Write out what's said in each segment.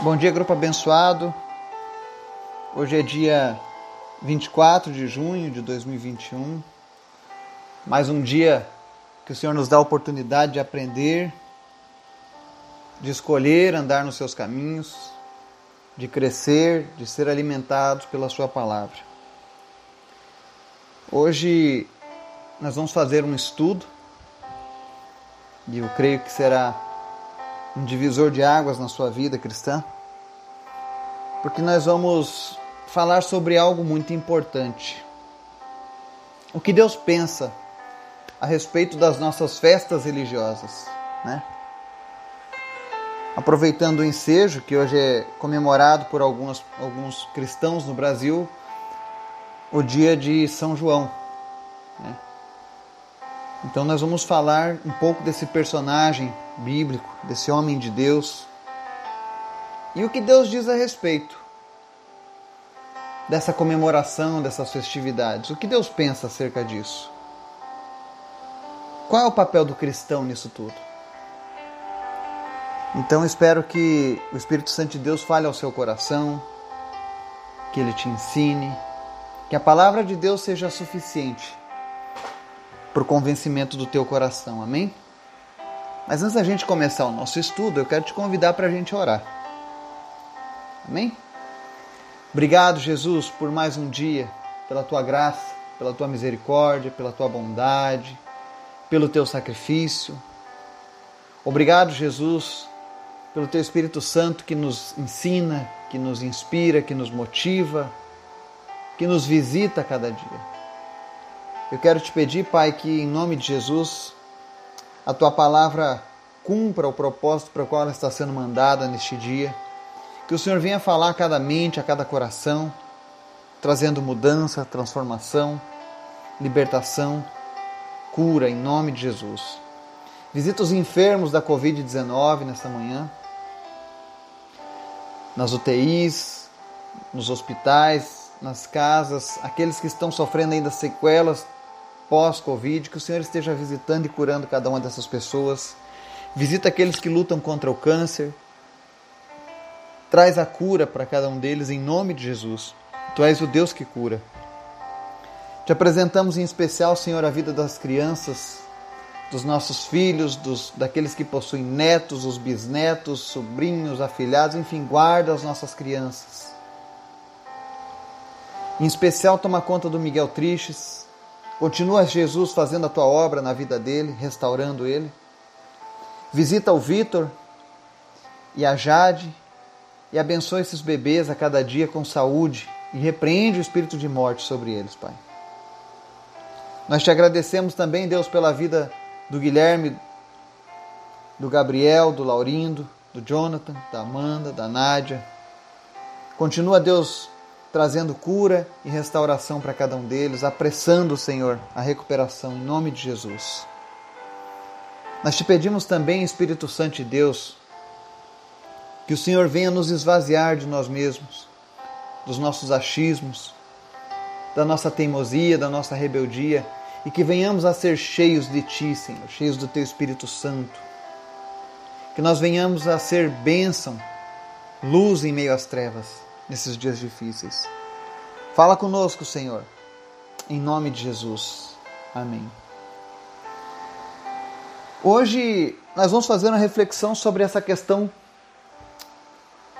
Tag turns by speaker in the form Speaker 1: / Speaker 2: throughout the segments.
Speaker 1: Bom dia, grupo abençoado. Hoje é dia 24 de junho de 2021. Mais um dia que o Senhor nos dá a oportunidade de aprender, de escolher andar nos seus caminhos, de crescer, de ser alimentados pela Sua palavra. Hoje nós vamos fazer um estudo e eu creio que será um divisor de águas na sua vida cristã, porque nós vamos falar sobre algo muito importante. O que Deus pensa a respeito das nossas festas religiosas, né? Aproveitando o ensejo que hoje é comemorado por alguns, alguns cristãos no Brasil, o dia de São João. Né? Então nós vamos falar um pouco desse personagem bíblico, desse homem de Deus. E o que Deus diz a respeito dessa comemoração, dessas festividades? O que Deus pensa acerca disso? Qual é o papel do cristão nisso tudo? Então espero que o Espírito Santo de Deus fale ao seu coração, que ele te ensine, que a palavra de Deus seja suficiente para o convencimento do teu coração. Amém? Mas antes da gente começar o nosso estudo, eu quero te convidar para a gente orar. Amém? Obrigado, Jesus, por mais um dia, pela tua graça, pela tua misericórdia, pela tua bondade, pelo teu sacrifício. Obrigado, Jesus, pelo teu Espírito Santo que nos ensina, que nos inspira, que nos motiva, que nos visita a cada dia. Eu quero te pedir, Pai, que em nome de Jesus, a tua palavra cumpra o propósito para o qual ela está sendo mandada neste dia. Que o Senhor venha falar a cada mente, a cada coração, trazendo mudança, transformação, libertação, cura em nome de Jesus. Visita os enfermos da Covid-19 nesta manhã, nas UTIs, nos hospitais, nas casas, aqueles que estão sofrendo ainda sequelas pós-Covid, que o Senhor esteja visitando e curando cada uma dessas pessoas. Visita aqueles que lutam contra o câncer. Traz a cura para cada um deles em nome de Jesus. Tu és o Deus que cura. Te apresentamos em especial, Senhor, a vida das crianças, dos nossos filhos, dos, daqueles que possuem netos, os bisnetos, sobrinhos, afilhados, enfim, guarda as nossas crianças. Em especial, toma conta do Miguel Triches, Continua Jesus fazendo a tua obra na vida dele, restaurando ele. Visita o Vitor e a Jade e abençoa esses bebês a cada dia com saúde e repreende o espírito de morte sobre eles, Pai. Nós te agradecemos também, Deus, pela vida do Guilherme, do Gabriel, do Laurindo, do Jonathan, da Amanda, da Nádia. Continua, Deus, trazendo cura e restauração para cada um deles, apressando, Senhor, a recuperação em nome de Jesus. Nós te pedimos também, Espírito Santo de Deus, que o Senhor venha nos esvaziar de nós mesmos, dos nossos achismos, da nossa teimosia, da nossa rebeldia, e que venhamos a ser cheios de Ti, Senhor, cheios do Teu Espírito Santo. Que nós venhamos a ser bênção, luz em meio às trevas nesses dias difíceis. Fala conosco, Senhor, em nome de Jesus. Amém. Hoje nós vamos fazer uma reflexão sobre essa questão.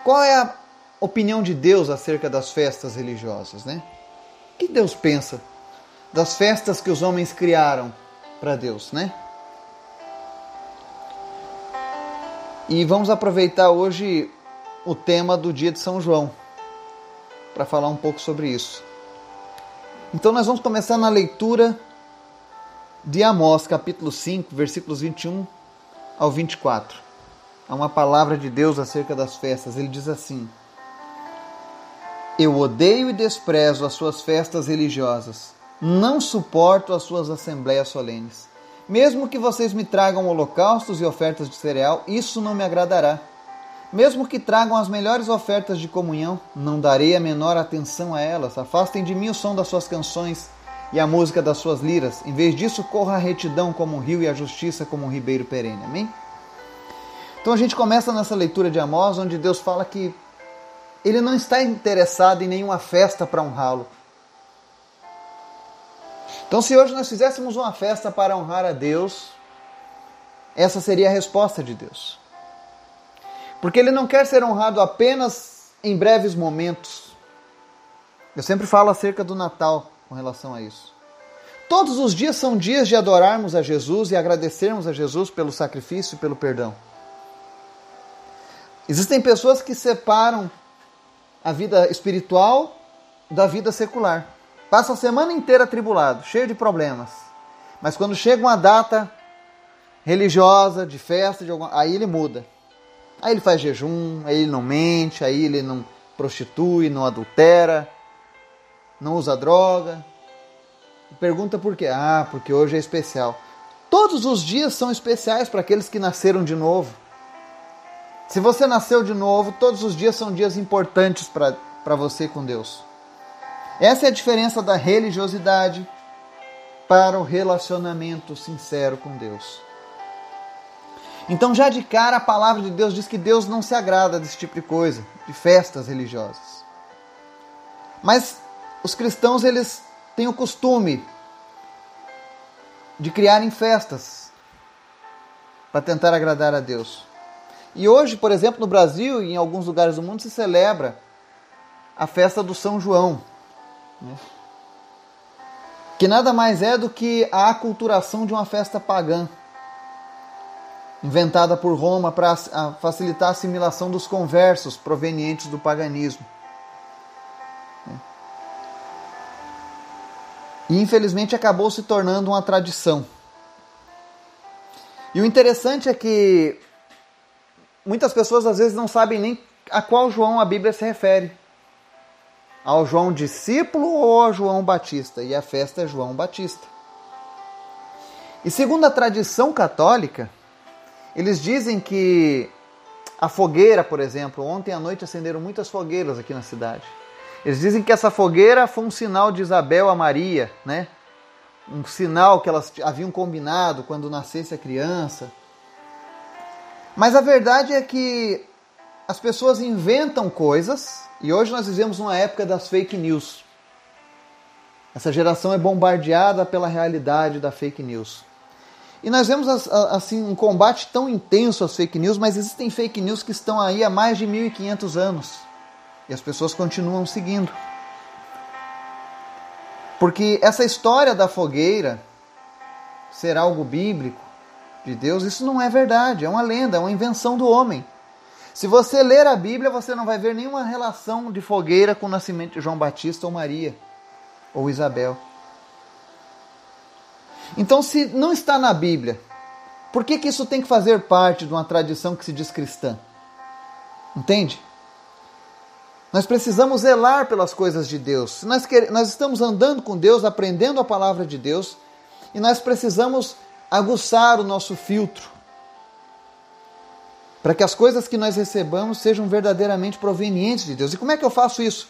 Speaker 1: Qual é a opinião de Deus acerca das festas religiosas, né? O que Deus pensa das festas que os homens criaram para Deus, né? E vamos aproveitar hoje o tema do dia de São João para falar um pouco sobre isso. Então nós vamos começar na leitura de Amós, capítulo 5, versículos 21 ao 24. Há uma palavra de Deus acerca das festas. Ele diz assim: Eu odeio e desprezo as suas festas religiosas. Não suporto as suas assembleias solenes. Mesmo que vocês me tragam holocaustos e ofertas de cereal, isso não me agradará. Mesmo que tragam as melhores ofertas de comunhão, não darei a menor atenção a elas. Afastem de mim o som das suas canções e a música das suas liras. Em vez disso, corra a retidão como um rio e a justiça como um ribeiro perene. Amém? Então a gente começa nessa leitura de Amós, onde Deus fala que ele não está interessado em nenhuma festa para honrá-lo. Então, se hoje nós fizéssemos uma festa para honrar a Deus, essa seria a resposta de Deus. Porque Ele não quer ser honrado apenas em breves momentos. Eu sempre falo acerca do Natal com relação a isso. Todos os dias são dias de adorarmos a Jesus e agradecermos a Jesus pelo sacrifício e pelo perdão. Existem pessoas que separam a vida espiritual da vida secular. Passa a semana inteira atribulado, cheio de problemas. Mas quando chega uma data religiosa, de festa, de aí ele muda. Aí ele faz jejum, aí ele não mente, aí ele não prostitui, não adultera, não usa droga. Pergunta por quê? Ah, porque hoje é especial. Todos os dias são especiais para aqueles que nasceram de novo. Se você nasceu de novo, todos os dias são dias importantes para você com Deus. Essa é a diferença da religiosidade para o relacionamento sincero com Deus. Então, já de cara, a palavra de Deus diz que Deus não se agrada desse tipo de coisa, de festas religiosas. Mas os cristãos, eles têm o costume de criarem festas para tentar agradar a Deus. E hoje, por exemplo, no Brasil e em alguns lugares do mundo se celebra a festa do São João, né? que nada mais é do que a aculturação de uma festa pagã, inventada por Roma para facilitar a assimilação dos conversos provenientes do paganismo. Né? E infelizmente acabou se tornando uma tradição. E o interessante é que muitas pessoas às vezes não sabem nem a qual João a Bíblia se refere. Ao João discípulo ou ao João Batista? E a festa é João Batista. E segundo a tradição católica, eles dizem que a fogueira, por exemplo, ontem à noite acenderam muitas fogueiras aqui na cidade. Eles dizem que essa fogueira foi um sinal de Isabel a Maria, né? Um sinal que elas haviam combinado quando nascesse a criança. Mas a verdade é que as pessoas inventam coisas e hoje nós vivemos uma época das fake news. Essa geração é bombardeada pela realidade da fake news. E nós vemos assim um combate tão intenso às fake news, mas existem fake news que estão aí há mais de 1500 anos. E as pessoas continuam seguindo. Porque essa história da fogueira ser algo bíblico de Deus, isso não é verdade, é uma lenda, é uma invenção do homem. Se você ler a Bíblia, você não vai ver nenhuma relação de fogueira com o nascimento de João Batista ou Maria ou Isabel. Então, se não está na Bíblia, por que, que isso tem que fazer parte de uma tradição que se diz cristã? Entende? Nós precisamos zelar pelas coisas de Deus. Nós, quer, nós estamos andando com Deus, aprendendo a palavra de Deus, e nós precisamos aguçar o nosso filtro para que as coisas que nós recebamos sejam verdadeiramente provenientes de Deus. E como é que eu faço isso?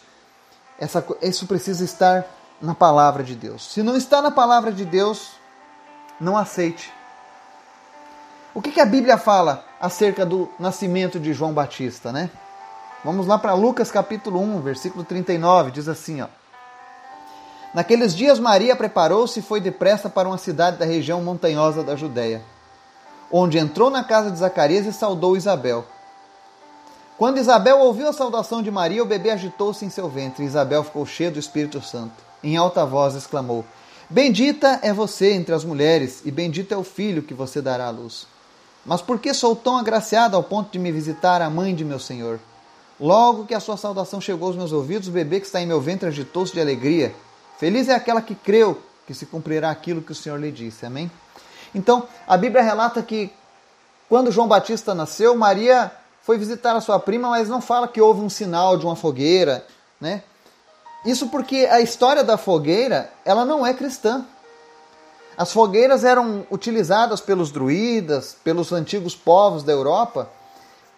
Speaker 1: Essa, isso precisa estar na palavra de Deus. Se não está na palavra de Deus, não aceite. O que, que a Bíblia fala acerca do nascimento de João Batista, né? Vamos lá para Lucas capítulo 1, versículo 39, diz assim, ó. Naqueles dias Maria preparou-se e foi depressa para uma cidade da região montanhosa da Judéia, onde entrou na casa de Zacarias e saudou Isabel. Quando Isabel ouviu a saudação de Maria, o bebê agitou-se em seu ventre. Isabel ficou cheia do Espírito Santo. Em alta voz exclamou: Bendita é você entre as mulheres, e bendito é o filho que você dará à luz. Mas por que sou tão agraciada ao ponto de me visitar a mãe de meu Senhor? Logo que a sua saudação chegou aos meus ouvidos, o bebê que está em meu ventre agitou-se de alegria. Feliz é aquela que creu que se cumprirá aquilo que o Senhor lhe disse. Amém? Então, a Bíblia relata que quando João Batista nasceu, Maria foi visitar a sua prima, mas não fala que houve um sinal de uma fogueira, né? Isso porque a história da fogueira, ela não é cristã. As fogueiras eram utilizadas pelos druidas, pelos antigos povos da Europa,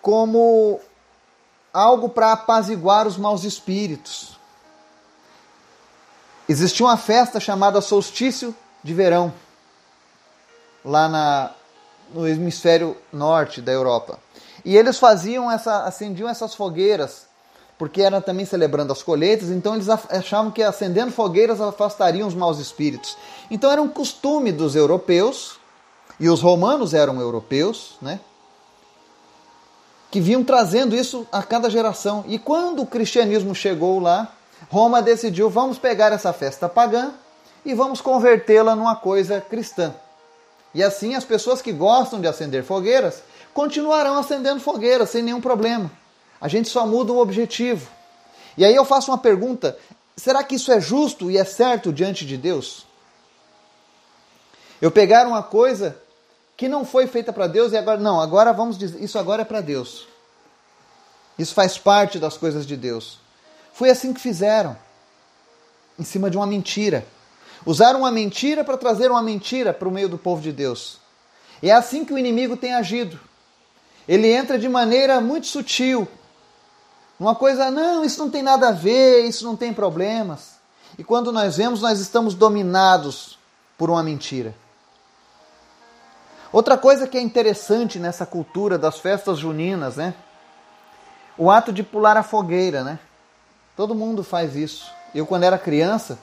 Speaker 1: como algo para apaziguar os maus espíritos. Existia uma festa chamada solstício de verão, lá na, no hemisfério norte da Europa. E eles faziam essa, acendiam essas fogueiras, porque era também celebrando as colheitas, então eles achavam que acendendo fogueiras afastariam os maus espíritos. Então era um costume dos europeus, e os romanos eram europeus, né? Que vinham trazendo isso a cada geração. E quando o cristianismo chegou lá, Roma decidiu: vamos pegar essa festa pagã e vamos convertê-la numa coisa cristã. E assim as pessoas que gostam de acender fogueiras continuarão acendendo fogueiras sem nenhum problema. A gente só muda o objetivo. E aí eu faço uma pergunta: será que isso é justo e é certo diante de Deus? Eu pegar uma coisa que não foi feita para Deus e agora não, agora vamos dizer, isso agora é para Deus. Isso faz parte das coisas de Deus. Foi assim que fizeram, em cima de uma mentira. Usaram uma mentira para trazer uma mentira para o meio do povo de Deus. E é assim que o inimigo tem agido. Ele entra de maneira muito sutil. Uma coisa, não, isso não tem nada a ver, isso não tem problemas. E quando nós vemos, nós estamos dominados por uma mentira. Outra coisa que é interessante nessa cultura das festas juninas, né? O ato de pular a fogueira, né? Todo mundo faz isso. Eu, quando era criança,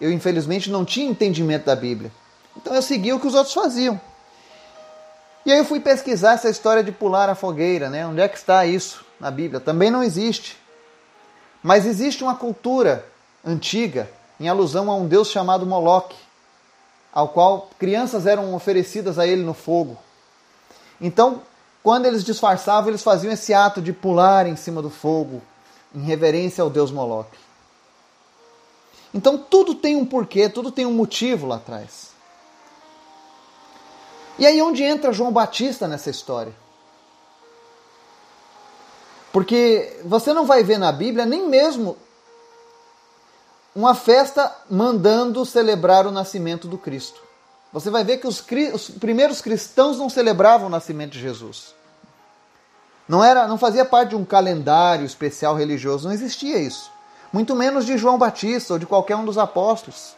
Speaker 1: eu infelizmente não tinha entendimento da Bíblia. Então eu seguia o que os outros faziam. E aí eu fui pesquisar essa história de pular a fogueira, né? Onde é que está isso na Bíblia? Também não existe. Mas existe uma cultura antiga em alusão a um deus chamado Moloque, ao qual crianças eram oferecidas a ele no fogo. Então, quando eles disfarçavam, eles faziam esse ato de pular em cima do fogo, em reverência ao deus Moloque. Então tudo tem um porquê, tudo tem um motivo lá atrás. E aí onde entra João Batista nessa história? Porque você não vai ver na Bíblia nem mesmo uma festa mandando celebrar o nascimento do Cristo. Você vai ver que os, os, primeiros cristãos não celebravam o nascimento de Jesus. Não era, não fazia parte de um calendário especial religioso, não existia isso muito menos de João Batista ou de qualquer um dos apóstolos.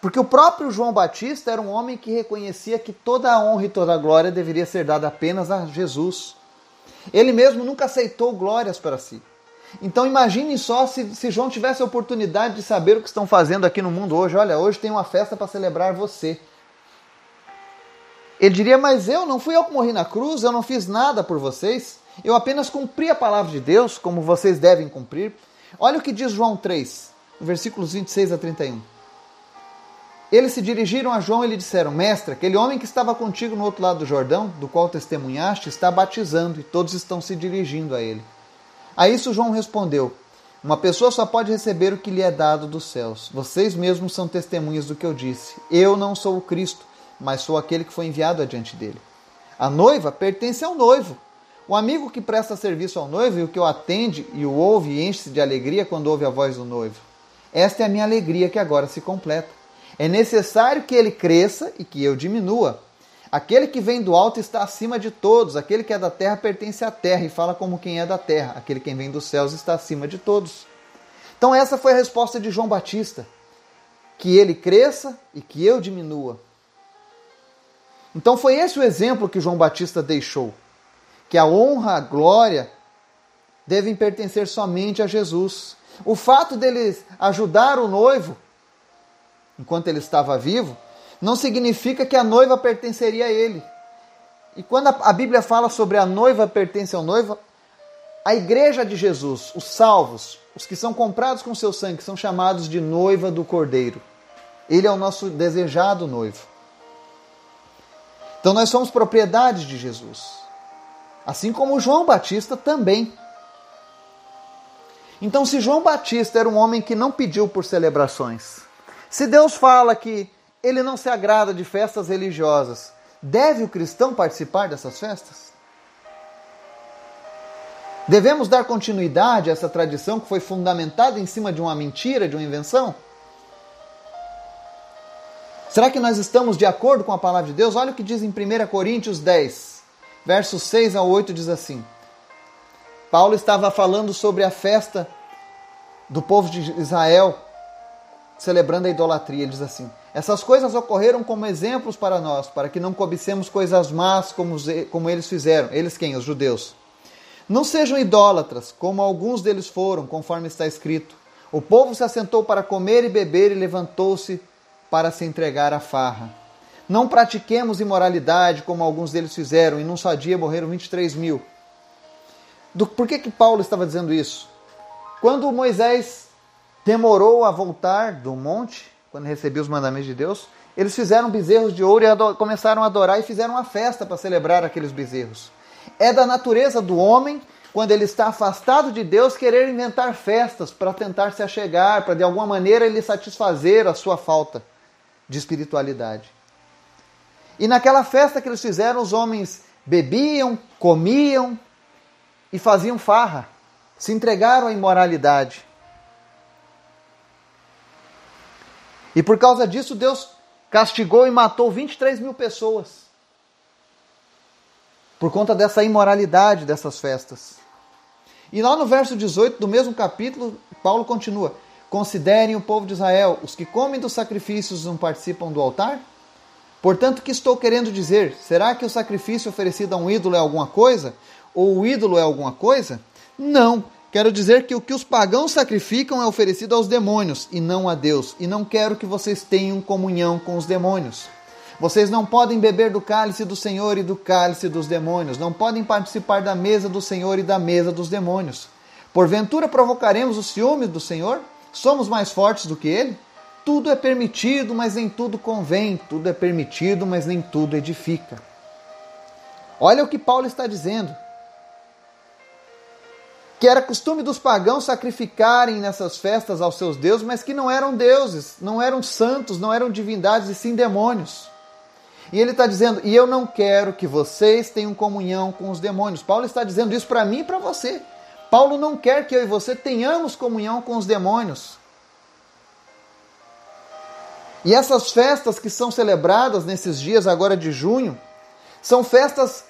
Speaker 1: Porque o próprio João Batista era um homem que reconhecia que toda a honra e toda a glória deveria ser dada apenas a Jesus. Ele mesmo nunca aceitou glórias para si. Então imagine só se, se João tivesse a oportunidade de saber o que estão fazendo aqui no mundo hoje. Olha, hoje tem uma festa para celebrar você. Ele diria, mas eu não fui eu que morri na cruz, eu não fiz nada por vocês, eu apenas cumpri a palavra de Deus, como vocês devem cumprir. Olha o que diz João 3, versículos 26 a 31. Eles se dirigiram a João e lhe disseram: Mestre, aquele homem que estava contigo no outro lado do Jordão, do qual testemunhaste, está batizando e todos estão se dirigindo a ele. A isso João respondeu: Uma pessoa só pode receber o que lhe é dado dos céus. Vocês mesmos são testemunhas do que eu disse. Eu não sou o Cristo, mas sou aquele que foi enviado adiante dele. A noiva pertence ao noivo. O amigo que presta serviço ao noivo e o que o atende e o ouve enche-se de alegria quando ouve a voz do noivo. Esta é a minha alegria que agora se completa. É necessário que ele cresça e que eu diminua. Aquele que vem do alto está acima de todos, aquele que é da terra pertence à terra e fala como quem é da terra, aquele que vem dos céus está acima de todos. Então, essa foi a resposta de João Batista: que ele cresça e que eu diminua. Então, foi esse o exemplo que João Batista deixou que a honra, a glória devem pertencer somente a Jesus. O fato deles ajudar o noivo enquanto ele estava vivo não significa que a noiva pertenceria a ele. E quando a Bíblia fala sobre a noiva pertence ao noivo, a igreja de Jesus, os salvos, os que são comprados com seu sangue, são chamados de noiva do Cordeiro. Ele é o nosso desejado noivo. Então nós somos propriedade de Jesus assim como João Batista também. Então, se João Batista era um homem que não pediu por celebrações, se Deus fala que ele não se agrada de festas religiosas, deve o cristão participar dessas festas? Devemos dar continuidade a essa tradição que foi fundamentada em cima de uma mentira, de uma invenção? Será que nós estamos de acordo com a palavra de Deus? Olha o que diz em 1 Coríntios 10, versos 6 a 8 diz assim: Paulo estava falando sobre a festa do povo de Israel celebrando a idolatria. Ele diz assim: Essas coisas ocorreram como exemplos para nós, para que não cobicemos coisas más como, eles fizeram. Eles quem? Os judeus. Não sejam idólatras, como alguns deles foram, conforme está escrito. O povo se assentou para comer e beber e levantou-se para se entregar à farra. Não pratiquemos imoralidade, como alguns deles fizeram, e num só dia morreram 23 mil. Do, por que, que Paulo estava dizendo isso? Quando Moisés demorou a voltar do monte, quando recebeu os mandamentos de Deus, eles fizeram bezerros de ouro e começaram a adorar e fizeram uma festa para celebrar aqueles bezerros. É da natureza do homem, quando ele está afastado de Deus, querer inventar festas para tentar se achegar, para de alguma maneira ele satisfazer a sua falta de espiritualidade. E naquela festa que eles fizeram, os homens bebiam, comiam e faziam farra, se entregaram à imoralidade. E por causa disso, Deus castigou e matou 23 mil pessoas. Por conta dessa imoralidade dessas festas. E lá no verso 18 do mesmo capítulo, Paulo continua: Considerem o povo de Israel, os que comem dos sacrifícios não participam do altar? Portanto, o que estou querendo dizer? Será que o sacrifício oferecido a um ídolo é alguma coisa? Ou o ídolo é alguma coisa? Não. Quero dizer que o que os pagãos sacrificam é oferecido aos demônios e não a Deus. E não quero que vocês tenham comunhão com os demônios. Vocês não podem beber do cálice do Senhor e do cálice dos demônios. Não podem participar da mesa do Senhor e da mesa dos demônios. Porventura provocaremos o ciúme do Senhor? Somos mais fortes do que ele? Tudo é permitido, mas nem tudo convém. Tudo é permitido, mas nem tudo edifica. Olha o que Paulo está dizendo que era costume dos pagãos sacrificarem nessas festas aos seus deuses, mas que não eram deuses, não eram santos, não eram divindades, e sim demônios. E ele está dizendo: e eu não quero que vocês tenham comunhão com os demônios. Paulo está dizendo isso para mim e para você. Paulo não quer que eu e você tenhamos comunhão com os demônios. E essas festas que são celebradas nesses dias agora de junho, são festas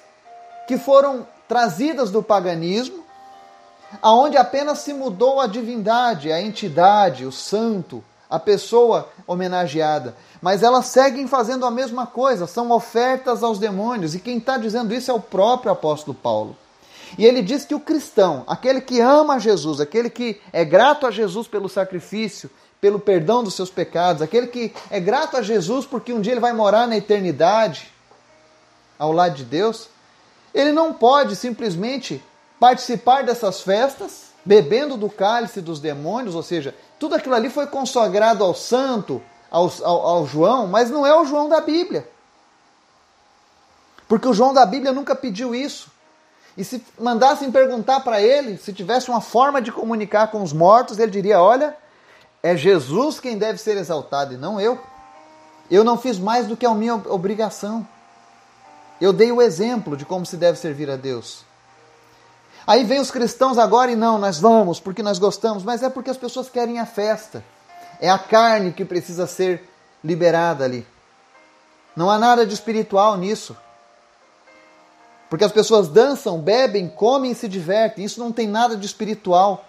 Speaker 1: que foram trazidas do paganismo, aonde apenas se mudou a divindade, a entidade, o santo, a pessoa homenageada. Mas elas seguem fazendo a mesma coisa, são ofertas aos demônios. E quem está dizendo isso é o próprio apóstolo Paulo. E ele diz que o cristão, aquele que ama Jesus, aquele que é grato a Jesus pelo sacrifício, pelo perdão dos seus pecados, aquele que é grato a Jesus porque um dia ele vai morar na eternidade ao lado de Deus, ele não pode simplesmente participar dessas festas, bebendo do cálice dos demônios, ou seja, tudo aquilo ali foi consagrado ao santo, ao, ao, ao, João, mas não é o João da Bíblia. Porque o João da Bíblia nunca pediu isso. E se mandassem perguntar para ele, se tivesse uma forma de comunicar com os mortos, ele diria: Olha, é Jesus quem deve ser exaltado e não eu. Eu não fiz mais do que a minha obrigação. Eu dei o exemplo de como se deve servir a Deus. Aí vem os cristãos agora e não, nós vamos porque nós gostamos, mas é porque as pessoas querem a festa. É a carne que precisa ser liberada ali. Não há nada de espiritual nisso. Porque as pessoas dançam, bebem, comem e se divertem. Isso não tem nada de espiritual.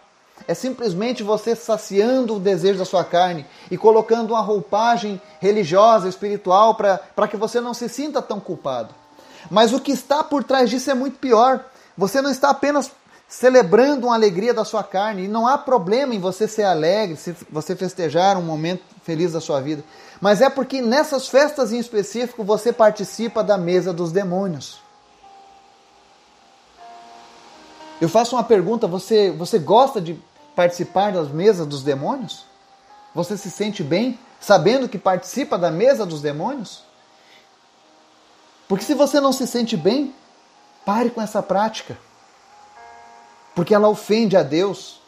Speaker 1: É simplesmente você saciando o desejo da sua carne e colocando uma roupagem religiosa, espiritual, para que você não se sinta tão culpado. Mas o que está por trás disso é muito pior. Você não está apenas celebrando uma alegria da sua carne, e não há problema em você ser alegre, se você festejar um momento feliz da sua vida, mas é porque nessas festas em específico você participa da mesa dos demônios. Eu faço uma pergunta: você, você gosta de participar das mesas dos demônios? Você se sente bem sabendo que participa da mesa dos demônios? Porque se você não se sente bem, Pare com essa prática. Porque ela ofende a Deus.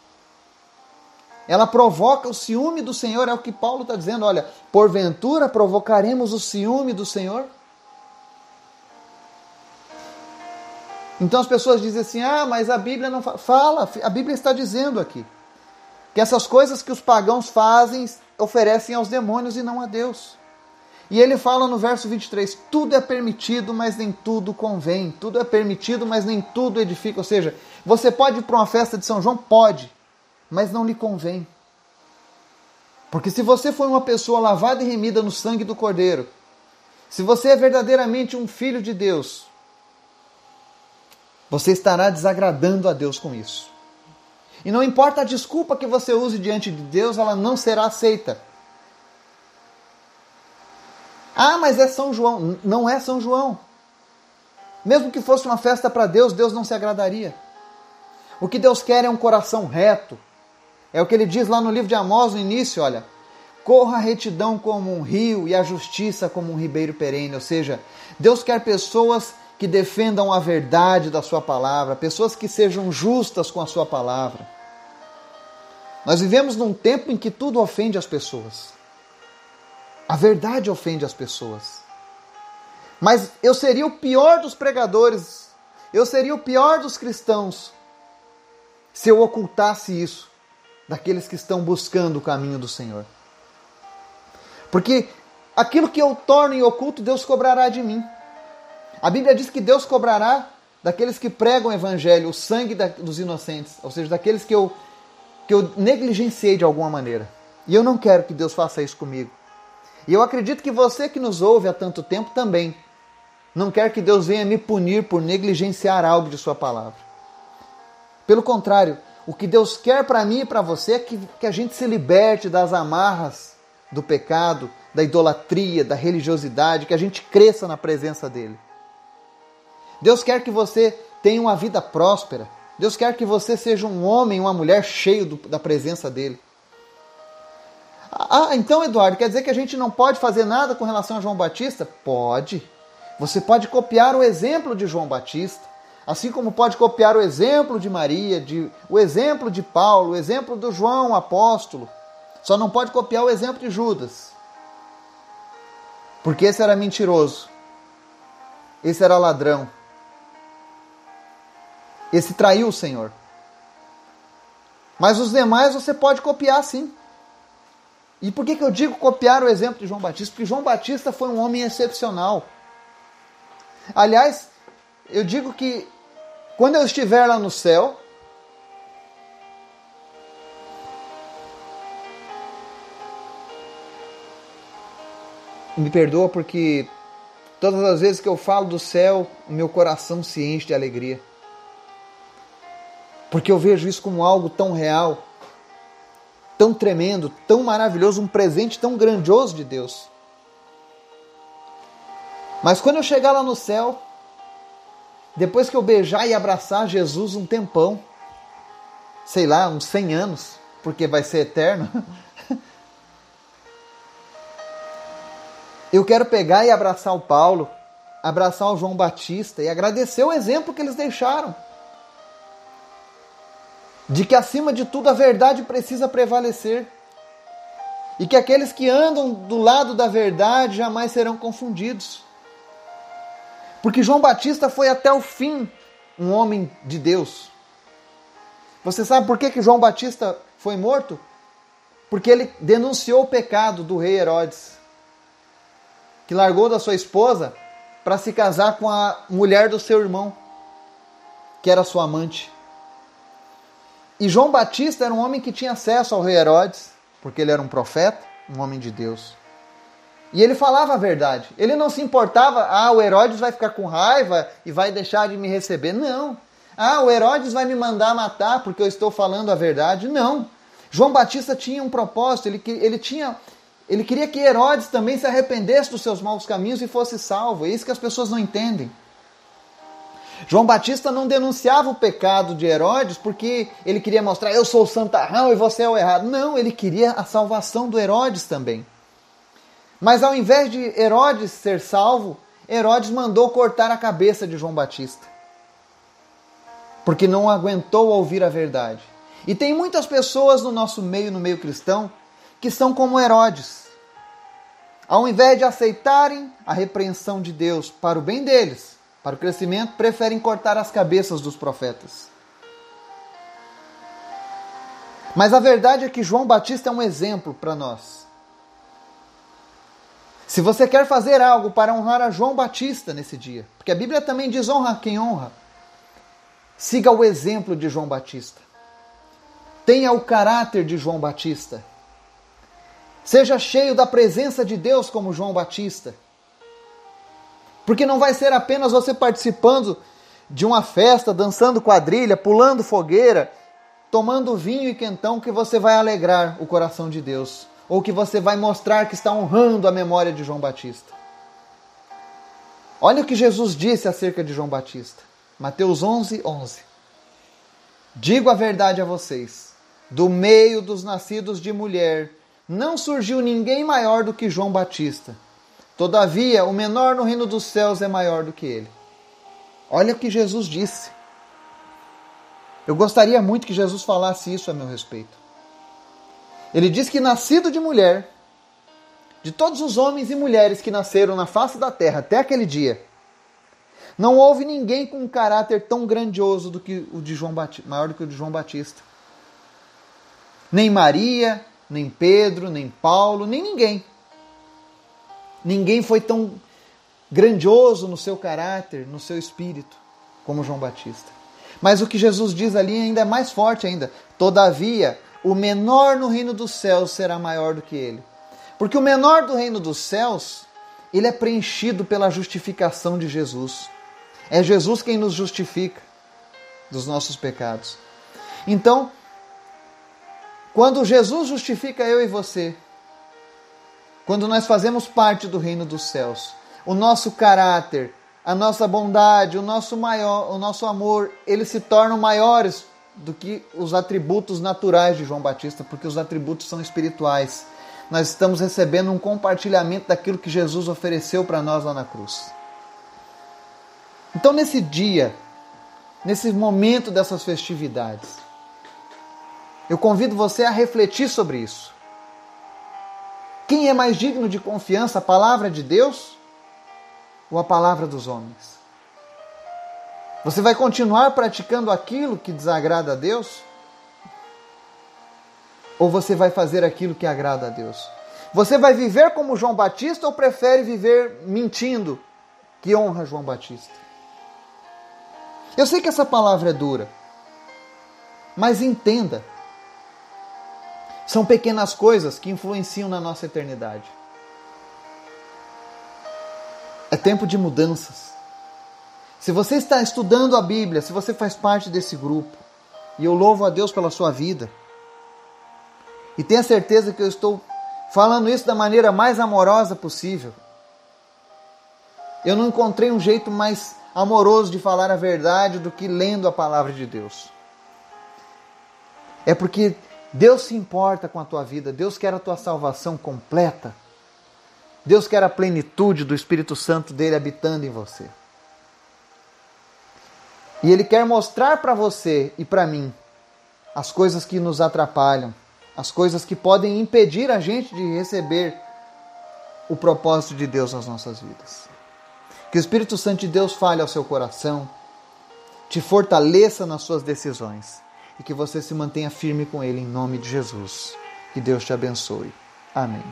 Speaker 1: Ela provoca o ciúme do Senhor, é o que Paulo está dizendo. Olha, porventura provocaremos o ciúme do Senhor? Então as pessoas dizem assim: ah, mas a Bíblia não fala. Fala, a Bíblia está dizendo aqui que essas coisas que os pagãos fazem oferecem aos demônios e não a Deus. E ele fala no verso 23: tudo é permitido, mas nem tudo convém. Tudo é permitido, mas nem tudo edifica. Ou seja, você pode ir para uma festa de São João? Pode, mas não lhe convém. Porque se você foi uma pessoa lavada e remida no sangue do Cordeiro, se você é verdadeiramente um filho de Deus, você estará desagradando a Deus com isso. E não importa a desculpa que você use diante de Deus, ela não será aceita. Ah, mas é São João. Não é São João. Mesmo que fosse uma festa para Deus, Deus não se agradaria. O que Deus quer é um coração reto. É o que ele diz lá no livro de Amós, no início, olha. Corra a retidão como um rio e a justiça como um ribeiro perene. Ou seja, Deus quer pessoas que defendam a verdade da sua palavra, pessoas que sejam justas com a sua palavra. Nós vivemos num tempo em que tudo ofende as pessoas. A verdade ofende as pessoas. Mas eu seria o pior dos pregadores, eu seria o pior dos cristãos se eu ocultasse isso daqueles que estão buscando o caminho do Senhor. Porque aquilo que eu torno em oculto, Deus cobrará de mim. A Bíblia diz que Deus cobrará daqueles que pregam o evangelho, o sangue dos inocentes, ou seja, daqueles que eu, que eu negligenciei de alguma maneira. E eu não quero que Deus faça isso comigo. E eu acredito que você que nos ouve há tanto tempo também não quer que Deus venha me punir por negligenciar algo de Sua palavra. Pelo contrário, o que Deus quer para mim e para você é que, que a gente se liberte das amarras do pecado, da idolatria, da religiosidade, que a gente cresça na presença dEle. Deus quer que você tenha uma vida próspera. Deus quer que você seja um homem, uma mulher cheio do, da presença dEle. Ah, então, Eduardo, quer dizer que a gente não pode fazer nada com relação a João Batista? Pode. Você pode copiar o exemplo de João Batista, assim como pode copiar o exemplo de Maria, de, o exemplo de Paulo, o exemplo do João apóstolo. Só não pode copiar o exemplo de Judas. Porque esse era mentiroso. Esse era ladrão. Esse traiu o Senhor. Mas os demais você pode copiar sim. E por que, que eu digo copiar o exemplo de João Batista? Porque João Batista foi um homem excepcional. Aliás, eu digo que quando eu estiver lá no céu, me perdoa porque todas as vezes que eu falo do céu, meu coração se enche de alegria. Porque eu vejo isso como algo tão real tão tremendo, tão maravilhoso, um presente tão grandioso de Deus. Mas quando eu chegar lá no céu, depois que eu beijar e abraçar Jesus um tempão, sei lá, uns 100 anos, porque vai ser eterno, eu quero pegar e abraçar o Paulo, abraçar o João Batista e agradecer o exemplo que eles deixaram de que acima de tudo a verdade precisa prevalecer e que aqueles que andam do lado da verdade jamais serão confundidos. Porque João Batista foi até o fim um homem de Deus. Você sabe por que, que João Batista foi morto? Porque ele denunciou o pecado do rei Herodes, que largou da sua esposa para se casar com a mulher do seu irmão, que era sua amante. E João Batista era um homem que tinha acesso ao rei Herodes, porque ele era um profeta, um homem de Deus. E ele falava a verdade. Ele não se importava, ah, o Herodes vai ficar com raiva e vai deixar de me receber. Não. Ah, o Herodes vai me mandar matar porque eu estou falando a verdade. Não. João Batista tinha um propósito, ele, ele tinha. Ele queria que Herodes também se arrependesse dos seus maus caminhos e fosse salvo. É isso que as pessoas não entendem. João Batista não denunciava o pecado de Herodes porque ele queria mostrar eu sou o santarrão e você é o errado. Não, ele queria a salvação do Herodes também. Mas ao invés de Herodes ser salvo, Herodes mandou cortar a cabeça de João Batista. Porque não aguentou ouvir a verdade. E tem muitas pessoas no nosso meio, no meio cristão, que são como Herodes. Ao invés de aceitarem a repreensão de Deus para o bem deles, para o crescimento, preferem cortar as cabeças dos profetas. Mas a verdade é que João Batista é um exemplo para nós. Se você quer fazer algo para honrar a João Batista nesse dia, porque a Bíblia também diz honra quem honra, siga o exemplo de João Batista. Tenha o caráter de João Batista. Seja cheio da presença de Deus como João Batista. Porque não vai ser apenas você participando de uma festa, dançando quadrilha, pulando fogueira, tomando vinho e quentão que você vai alegrar o coração de Deus, ou que você vai mostrar que está honrando a memória de João Batista. Olha o que Jesus disse acerca de João Batista. Mateus 11, 11. Digo a verdade a vocês: do meio dos nascidos de mulher não surgiu ninguém maior do que João Batista. Todavia, o menor no reino dos céus é maior do que ele. Olha o que Jesus disse. Eu gostaria muito que Jesus falasse isso a meu respeito. Ele diz que nascido de mulher, de todos os homens e mulheres que nasceram na face da terra até aquele dia, não houve ninguém com um caráter tão grandioso do que o de João Batista, maior do que o de João Batista. Nem Maria, nem Pedro, nem Paulo, nem ninguém. Ninguém foi tão grandioso no seu caráter, no seu espírito, como João Batista. Mas o que Jesus diz ali ainda é mais forte ainda. Todavia, o menor no reino dos céus será maior do que ele. Porque o menor do reino dos céus, ele é preenchido pela justificação de Jesus. É Jesus quem nos justifica dos nossos pecados. Então, quando Jesus justifica eu e você, quando nós fazemos parte do reino dos céus, o nosso caráter, a nossa bondade, o nosso maior, o nosso amor, eles se tornam maiores do que os atributos naturais de João Batista, porque os atributos são espirituais. Nós estamos recebendo um compartilhamento daquilo que Jesus ofereceu para nós lá na cruz. Então, nesse dia, nesse momento dessas festividades, eu convido você a refletir sobre isso. Quem é mais digno de confiança, a palavra de Deus ou a palavra dos homens? Você vai continuar praticando aquilo que desagrada a Deus? Ou você vai fazer aquilo que agrada a Deus? Você vai viver como João Batista ou prefere viver mentindo que honra João Batista? Eu sei que essa palavra é dura, mas entenda são pequenas coisas que influenciam na nossa eternidade. É tempo de mudanças. Se você está estudando a Bíblia, se você faz parte desse grupo, e eu louvo a Deus pela sua vida, e tenha certeza que eu estou falando isso da maneira mais amorosa possível. Eu não encontrei um jeito mais amoroso de falar a verdade do que lendo a palavra de Deus. É porque Deus se importa com a tua vida, Deus quer a tua salvação completa. Deus quer a plenitude do Espírito Santo dele habitando em você. E ele quer mostrar para você e para mim as coisas que nos atrapalham, as coisas que podem impedir a gente de receber o propósito de Deus nas nossas vidas. Que o Espírito Santo de Deus fale ao seu coração, te fortaleça nas suas decisões e que você se mantenha firme com Ele em nome de Jesus. Que Deus te abençoe. Amém.